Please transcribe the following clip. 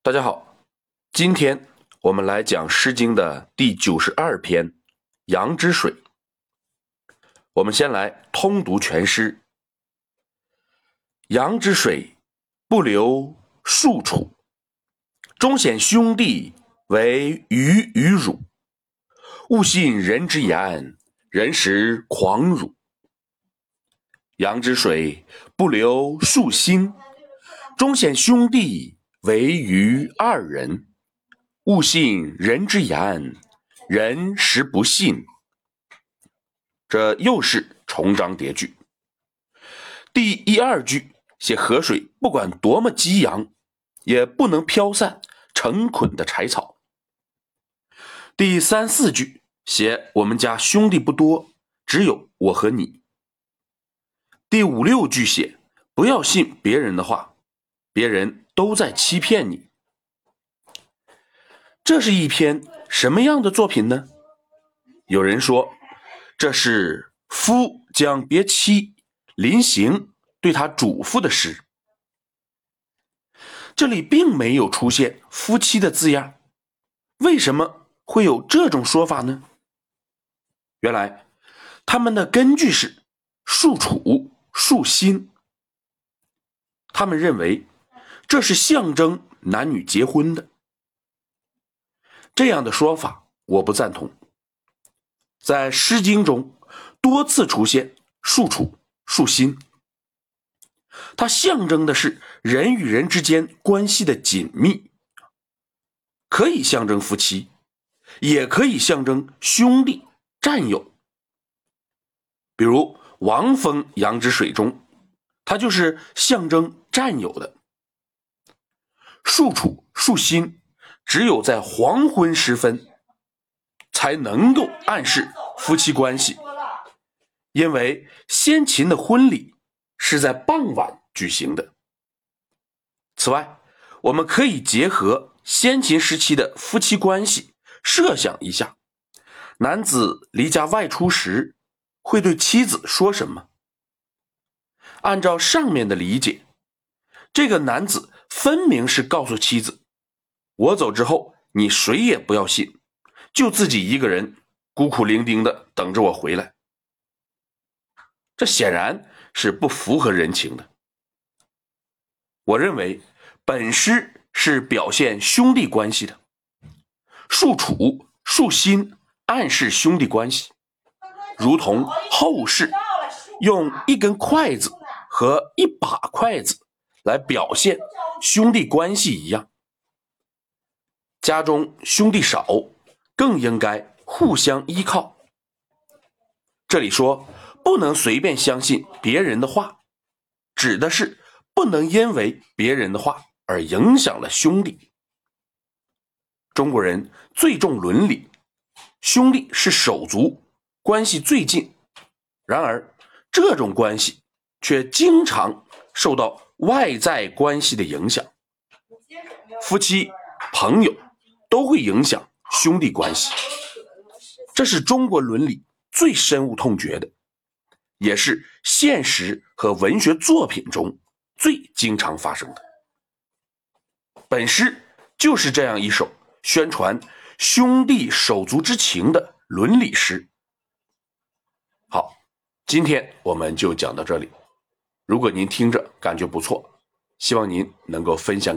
大家好，今天我们来讲《诗经》的第九十二篇《阳之水》。我们先来通读全诗：“阳之水，不流数处，终显兄弟为鱼与汝。勿信人之言，人实狂辱。阳之水，不流数心，终显兄弟。”唯余二人，勿信人之言，人实不信。这又是重章叠句。第一二句写河水不管多么激扬，也不能飘散成捆的柴草。第三四句写我们家兄弟不多，只有我和你。第五六句写不要信别人的话，别人。都在欺骗你。这是一篇什么样的作品呢？有人说，这是夫将别妻临行对他嘱咐的诗。这里并没有出现夫妻的字样，为什么会有这种说法呢？原来他们的根据是树楚、树心，他们认为。这是象征男女结婚的，这样的说法我不赞同。在《诗经》中多次出现“树楚”“树心”，它象征的是人与人之间关系的紧密，可以象征夫妻，也可以象征兄弟、战友。比如王峰《扬之水》中，它就是象征战友的。树处树心，只有在黄昏时分，才能够暗示夫妻关系，因为先秦的婚礼是在傍晚举行的。此外，我们可以结合先秦时期的夫妻关系，设想一下，男子离家外出时，会对妻子说什么？按照上面的理解，这个男子。分明是告诉妻子：“我走之后，你谁也不要信，就自己一个人孤苦伶仃的等着我回来。”这显然是不符合人情的。我认为本诗是表现兄弟关系的，树楚、树心暗示兄弟关系，如同后世用一根筷子和一把筷子来表现。兄弟关系一样，家中兄弟少，更应该互相依靠。这里说不能随便相信别人的话，指的是不能因为别人的话而影响了兄弟。中国人最重伦理，兄弟是手足，关系最近。然而，这种关系却经常受到。外在关系的影响，夫妻、朋友都会影响兄弟关系，这是中国伦理最深恶痛绝的，也是现实和文学作品中最经常发生的。本诗就是这样一首宣传兄弟手足之情的伦理诗。好，今天我们就讲到这里。如果您听着感觉不错，希望您能够分享给。